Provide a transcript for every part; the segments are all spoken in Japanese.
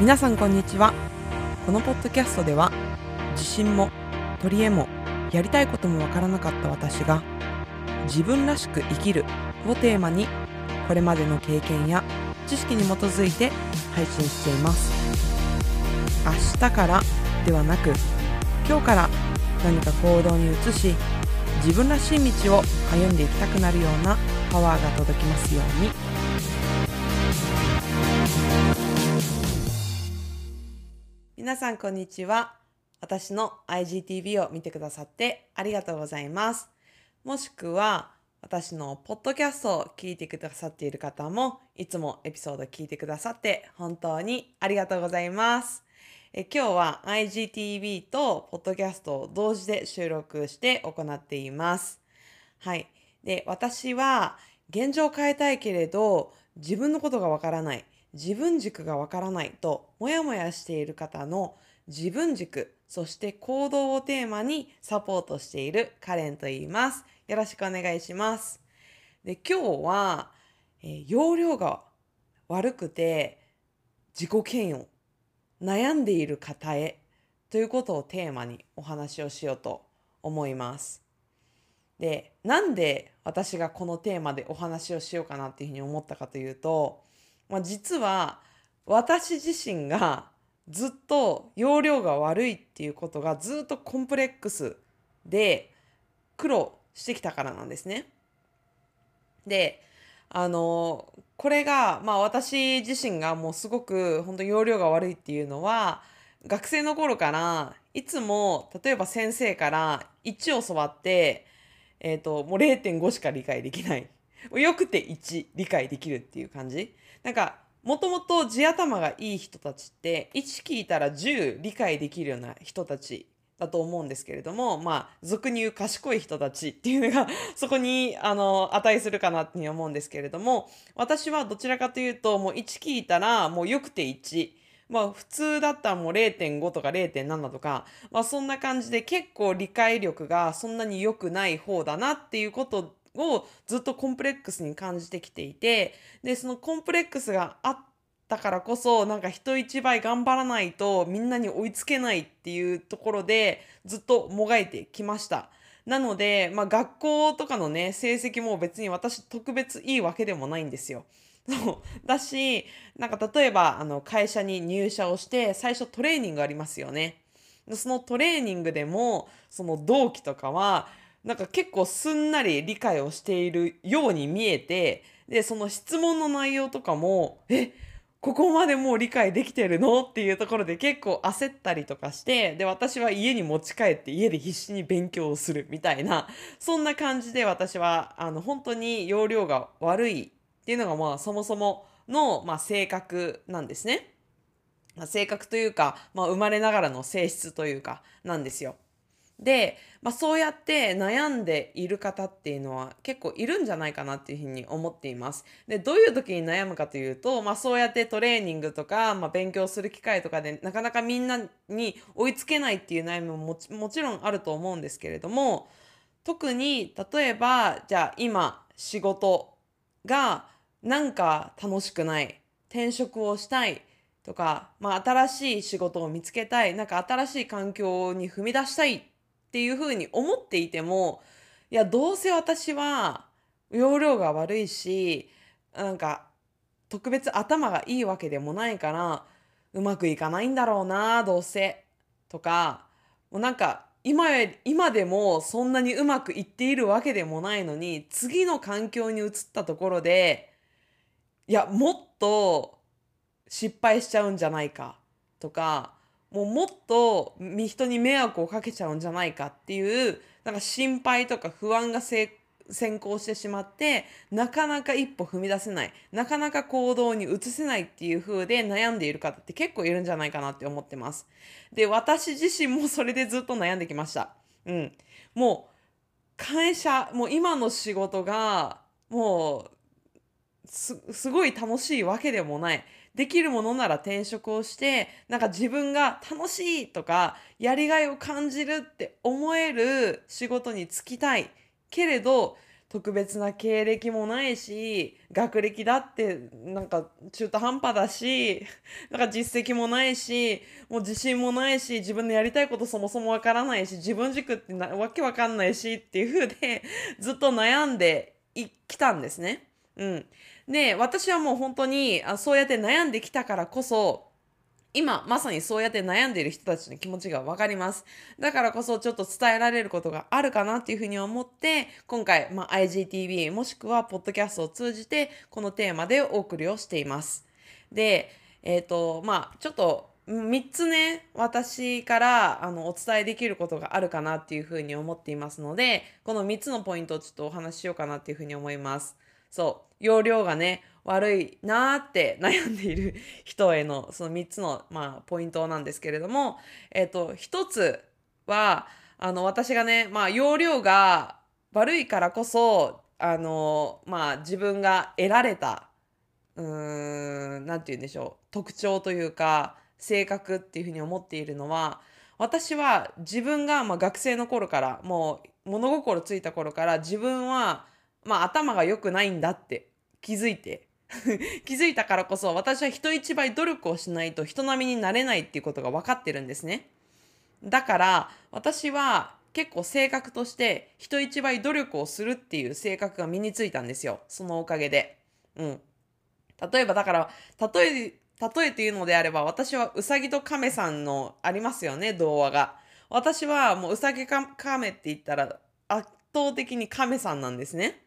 皆さんこんにちは。このポッドキャストでは自信も取り柄もやりたいこともわからなかった私が自分らしく生きるをテーマにこれまでの経験や知識に基づいて配信しています。明日からではなく今日から何か行動に移し自分らしい道を歩んでいきたくなるようなパワーが届きますように。皆さんこんにちは。私の IGTV を見てくださってありがとうございます。もしくは私のポッドキャストを聞いてくださっている方もいつもエピソード聞いてくださって本当にありがとうございます。え今日は IGTV とポッドキャストを同時で収録して行っています。はい。で私は現状を変えたいけれど自分のことがわからない自分軸がわからないともやもやしている方の自分軸そして行動をテーマにサポートしているカレンと言います。よろしくお願いします。で今日は、えー、容量が悪くて自己嫌悪悩んでいる方へということをテーマにお話をしようと思います。でなんで私がこのテーマでお話をしようかなっていうふうに思ったかというと、まあ、実は私自身がずっと容量が悪いっていうことがずっとコンプレックスで苦労してきたからなんですね。であのこれがまあ私自身がもうすごく本当容量が悪いっていうのは学生の頃からいつも例えば先生から1を教わってえっ、ー、と、もう0.5しか理解できない。よくて1理解できるっていう感じ。なんか、もともと地頭がいい人たちって、1聞いたら10理解できるような人たちだと思うんですけれども、まあ、俗に言う賢い人たちっていうのが そこに、あの、値するかなって思うんですけれども、私はどちらかというと、もう1聞いたら、もうよくて1。まあ普通だったらもう0.5とか0.7とか、まあそんな感じで結構理解力がそんなに良くない方だなっていうことをずっとコンプレックスに感じてきていて、で、そのコンプレックスがあったからこそなんか人一倍頑張らないとみんなに追いつけないっていうところでずっともがいてきました。なので、まあ学校とかのね、成績も別に私特別いいわけでもないんですよ。そうだしなんか例えばあの会社に入社をして最初トレーニングありますよね。そのトレーニングでもその同期とかはなんか結構すんなり理解をしているように見えてでその質問の内容とかもえここまでもう理解できてるの？っていうところで結構焦ったりとかしてで私は家に持ち帰って家で必死に勉強をするみたいなそんな感じで私はあの本当に容量が悪いっていうのがまあそもそもの、まあ、性格なんですね。まあ、性格というか、まあ、生まれながらの性質というかなんですよ。で、まあ、そうやって悩んでいる方っていうのは結構いるんじゃないかなっていうふうに思っています。でどういう時に悩むかというと、まあ、そうやってトレーニングとか、まあ、勉強する機会とかでなかなかみんなに追いつけないっていう悩みももちもちろんあると思うんですけれども特に例えばじゃあ今仕事がなんか楽しくない転職をしたいとか、まあ、新しい仕事を見つけたいなんか新しい環境に踏み出したいっていうふうに思っていてもいやどうせ私は容量が悪いしなんか特別頭がいいわけでもないからうまくいかないんだろうなどうせとかもうなんか今今でもそんなにうまくいっているわけでもないのに次の環境に移ったところでいやもっと失敗しちゃうんじゃないかとかもうもっと人に迷惑をかけちゃうんじゃないかっていうなんか心配とか不安が先行してしまってなかなか一歩踏み出せないなかなか行動に移せないっていう風で悩んでいる方って結構いるんじゃないかなって思ってます。で私自身もそれでずっと悩んできました。うん、もう会社もう今の仕事がもうすすごい楽しいわけでもない。できるものなら転職をしてなんか自分が楽しいとかやりがいを感じるって思える仕事に就きたいけれど特別な経歴もないし学歴だってなんか中途半端だし なんか実績もないしもう自信もないし自分のやりたいことそもそもわからないし自分軸ってなわけわかんないしっていう風で ずっと悩んできたんですね。うん、で私はもう本当にあそうやって悩んできたからこそ今まさにそうやって悩んでいる人たちの気持ちがわかります。だからこそちょっと伝えられることがあるかなっていうふうに思って今回、まあ、IGTV もしくはポッドキャストを通じてこのテーマでお送りをしています。で、えっ、ー、とまあちょっと3つね私からあのお伝えできることがあるかなっていうふうに思っていますのでこの3つのポイントをちょっとお話ししようかなっていうふうに思います。そう容量がね悪いなーって悩んでいる人へのその3つの、まあ、ポイントなんですけれども、えっ、ー、と1つはあの私がね、まあ、容量が悪いからこそあの、まあ、自分が得られたうーん何て言うんでしょう特徴というか性格っていうふうに思っているのは私は自分が、まあ、学生の頃からもう物心ついた頃から自分は、まあ、頭が良くないんだって気づいて 気づいたからこそ私は人一倍努力をしないと人並みになれないっていうことが分かってるんですね。だから私は結構性格として人一倍努力をするっていう性格が身についたんですよ。そのおかげで。うん。例えばだから例え例えて言うのであれば私はうさぎと亀さんのありますよね童話が。私はもううさぎか亀って言ったら圧倒的に亀さんなんですね。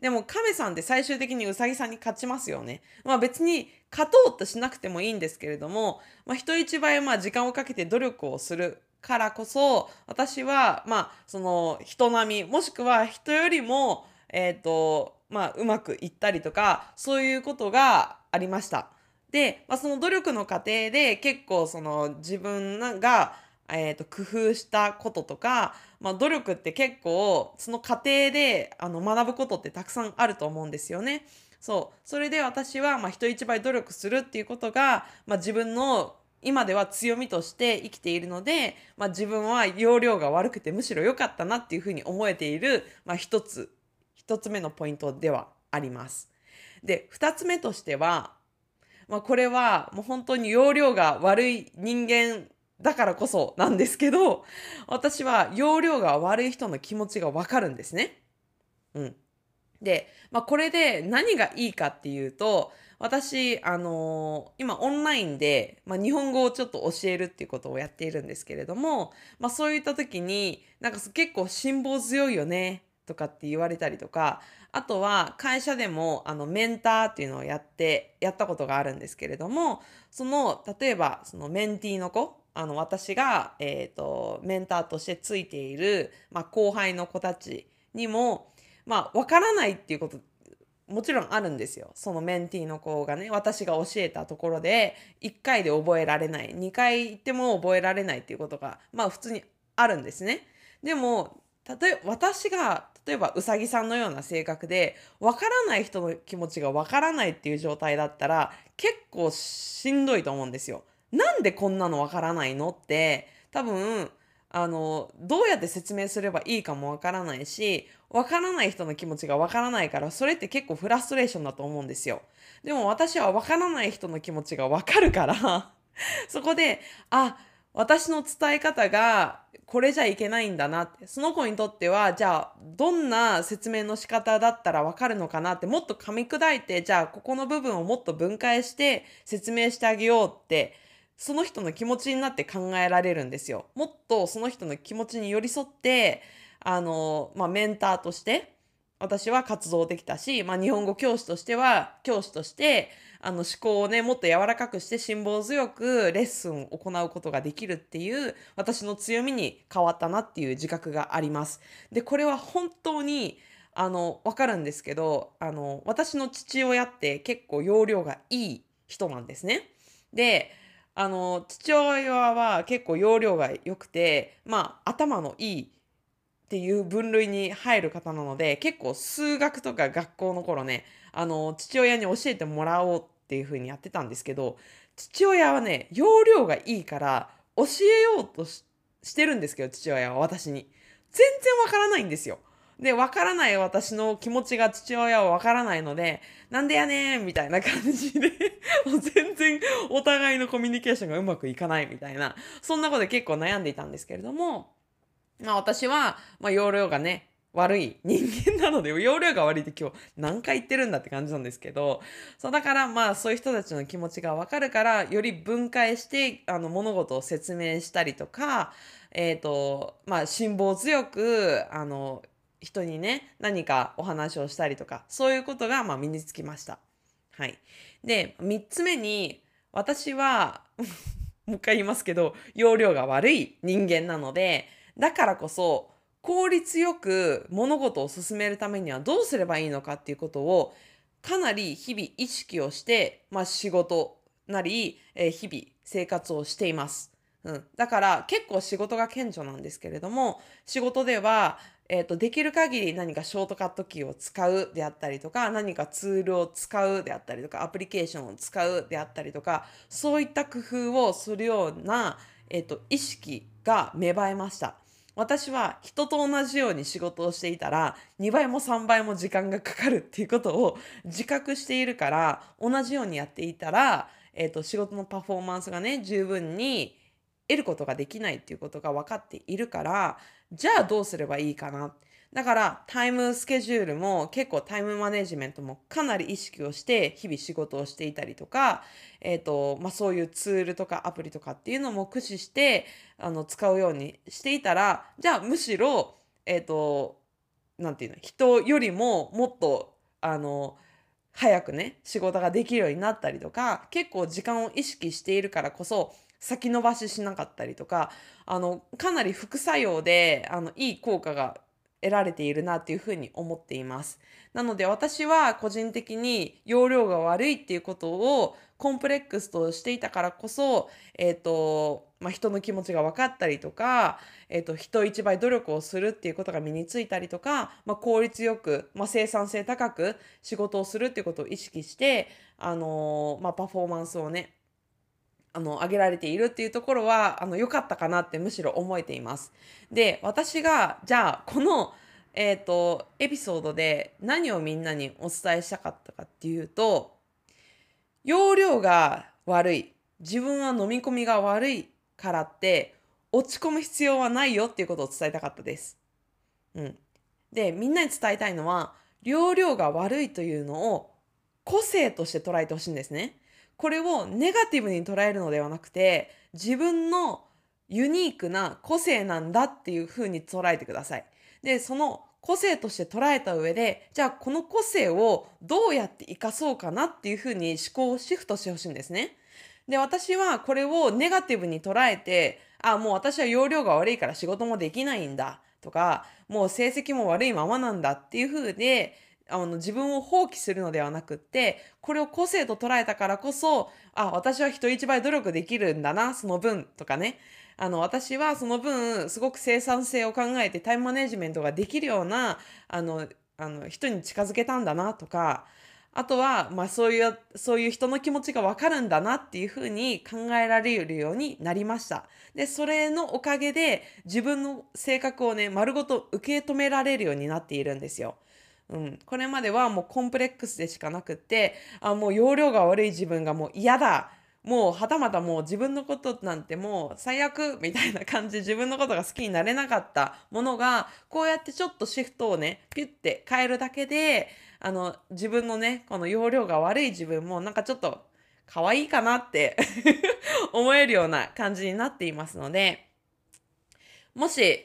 でも亀さんって最終的にウサギさんに勝ちますよね。まあ別に勝とうとしなくてもいいんですけれども、まあ人一倍まあ時間をかけて努力をするからこそ、私はまあその人並み、もしくは人よりも、えっ、ー、と、まあうまくいったりとか、そういうことがありました。で、まあ、その努力の過程で結構その自分がえーと、工夫したこととか、まあ、努力って結構その過程であの学ぶことってたくさんあると思うんですよね。そうそれで私は、まあ、人一倍努力するっていうことが、まあ、自分の今では強みとして生きているので、まあ、自分は容量が悪くてむしろ良かったなっていうふうに思えている、まあ、一つ一つ目のポイントではあります。で二つ目としては、まあ、これはもう本当に容量が悪い人間だからこそなんですけど、私は容量が悪い人の気持ちがわかるんですね。うん。で、まあ、これで何がいいかっていうと、私、あのー、今オンラインで、まあ、日本語をちょっと教えるっていうことをやっているんですけれども、まあ、そういった時に、なんか結構辛抱強いよね、とかって言われたりとか、あとは会社でもあのメンターっていうのをやって、やったことがあるんですけれども、その、例えばそのメンティーの子、あの私が、えーと、メンターとしてついている、まあ、後輩の子たちにもまあ分からないっていうこともちろんあるんですよ。そのメンティーの子がね私が教えたところで1回で覚えられない2回行っても覚えられないっていうことがまあ普通にあるんですね。でも例え私が例えばうさぎさんのような性格で分からない人の気持ちが分からないっていう状態だったら結構しんどいと思うんですよ。なんでこんなのわからないのって多分あのどうやって説明すればいいかもわからないしわからない人の気持ちがわからないからそれって結構フラストレーションだと思うんですよ。でも私はわからない人の気持ちがわかるから そこであ私の伝え方がこれじゃいけないんだなってその子にとってはじゃあどんな説明の仕方だったらわかるのかなってもっと噛み砕いてじゃあここの部分をもっと分解して説明してあげようってその人の気持ちになって考えられるんですよ。もっとその人の気持ちに寄り添って、あの、まあ、メンターとして私は活動できたし、まあ、日本語教師としては、教師として、あの思考をね、もっと柔らかくして辛抱強くレッスンを行うことができるっていう私の強みに変わったなっていう自覚があります。で、これは本当にあの、わかるんですけど、あの、私の父親って結構容量がいい人なんですね。で、あの父親は結構容量が良くてまあ頭のいいっていう分類に入る方なので結構数学とか学校の頃ねあの父親に教えてもらおうっていう風にやってたんですけど父親はね容量がいいから教えようとしてるんですけど父親は私に全然わからないんですよ。で、わからない私の気持ちが父親はわからないので、なんでやねんみたいな感じで 全然お互いのコミュニケーションがうまくいかないみたいな、そんなことで結構悩んでいたんですけれども、まあ私は、まあ容量がね、悪い人間なので、容量が悪いって今日何回言ってるんだって感じなんですけど、そうだからまあそういう人たちの気持ちがわかるから、より分解して、あの物事を説明したりとか、えっ、ー、と、まあ辛抱強く、あの、人にね、何かお話をしたりとか、そういうことがまあ身につきました。はい。で、3つ目に、私は もう一回言いますけど、容量が悪い人間なので、だからこそ、効率よく物事を進めるためにはどうすればいいのかっていうことをかなり日々意識をして、まあ、仕事なり、えー、日々生活をしています。うん、だから結構仕事が顕著なんですけれども仕事では、えーと、できる限り何かショートカットキーを使うであったりとか何かツールを使うであったりとかアプリケーションを使うであったりとかそういった工夫をするような、えーと意識が芽生えました。私は人と同じように仕事をしていたら2倍も3倍も時間がかかるっていうことを 自覚しているから同じようにやっていたら、えーと、仕事のパフォーマンスがね十分に得ることができないっていうことが分かっているからじゃあどうすればいいかな？だからタイムスケジュールも結構タイムマネジメントもかなり意識をして日々仕事をしていたりとか、えーとまあ、そういうツールとかアプリとかっていうのも駆使してあの使うようにしていたらじゃあむしろえっ、ー、となんていうの人よりももっとあの早くね仕事ができるようになったりとか結構時間を意識しているからこそ先延ばししなかったりとかあのかなり副作用であのいい効果が得られているなっていうふうに思っています。なので私は個人的に容量が悪いっていうことをコンプレックスとしていたからこそ、えっ、ー、と、まあ、人の気持ちが分かったりとか、えっ、ー、と、人一倍努力をするっていうことが身についたりとか、まあ、効率よく、まあ、生産性高く仕事をするっていうことを意識して、あのー、まあ、パフォーマンスをね、あの、上げられているっていうところは、あの、良かったかなってむしろ思えています。で、私が、じゃあ、この、えっ、ー、と、エピソードで何をみんなにお伝えしたかったかっていうと、容量が悪い、自分は飲み込みが悪いからって、落ち込む必要はないよっていうことを伝えたかったです。うん。で、みんなに伝えたいのは、容量が悪いというのを個性として捉えてほしいんですね。これをネガティブに捉えるのではなくて自分のユニークな個性なんだっていうふうに捉えてください。でその個性として捉えた上でじゃあこの個性をどうやって生かそうかなっていうふうに思考をシフトしてほしいんですね。で私はこれをネガティブに捉えてあもう私は容量が悪いから仕事もできないんだとかもう成績も悪いままなんだっていうふうであの自分を放棄するのではなくってこれを個性と捉えたからこそあ私は人一倍努力できるんだなその分とかねあの私はその分すごく生産性を考えてタイムマネジメントができるようなあのあの人に近づけたんだなとかあとは、まあ、そういうそういう人の気持ちが分かるんだなっていうふうに考えられるようになりました。でそれのおかげで自分の性格をね丸ごと受け止められるようになっているんですよ。うん、これまではもうコンプレックスでしかなくってあもう容量が悪い自分がもう嫌だ。もうはたまたもう自分のことなんてもう最悪みたいな感じ自分のことが好きになれなかったものがこうやってちょっとシフトをねピュッて変えるだけであの自分のねこの容量が悪い自分もなんかちょっと可愛いかなって 思えるような感じになっていますのでもし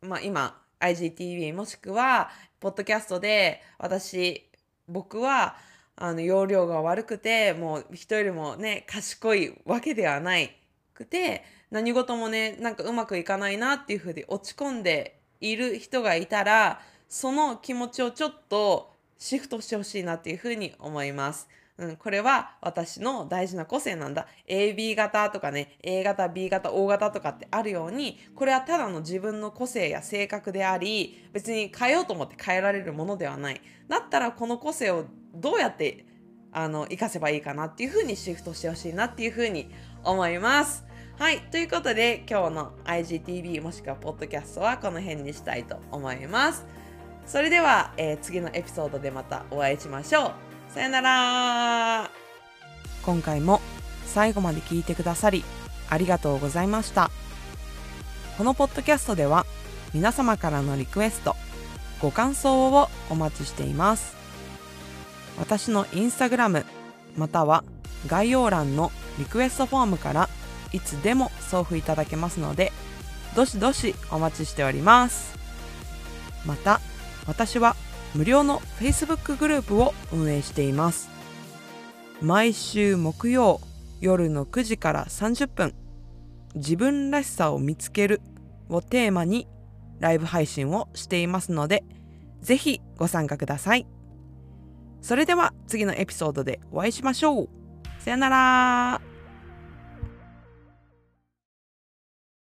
まあ今 IGTV もしくはポッドキャストで私僕はあの容量が悪くてもう人よりもね賢いわけではないくて何事もねなんかうまくいかないなっていうふうに落ち込んでいる人がいたらその気持ちをちょっとシフトしてほしいなっていうふうに思います。うん、これは私の大事な個性なんだ。AB 型とかね、A 型、B 型、O 型とかってあるように、これはただの自分の個性や性格であり、別に変えようと思って変えられるものではない。だったらこの個性をどうやってあの活かせばいいかなっていうふうにシフトしてほしいなっていうふうに思います。はい。ということで、今日の IGTV もしくはポッドキャストはこの辺にしたいと思います。それでは、えー次のエピソードでまたお会いしましょうさよなら。今回も最後まで聞いてくださりありがとうございました。このポッドキャストでは皆様からのリクエストご感想をお待ちしています。私のインスタグラムまたは概要欄のリクエストフォームからいつでも送付いただけますのでどしどしお待ちしております。また私は無料の Facebook グループを運営しています。毎週木曜夜の9時から30分自分らしさを見つけるをテーマにライブ配信をしていますのでぜひご参加ください。それでは次のエピソードでお会いしましょう。さよなら。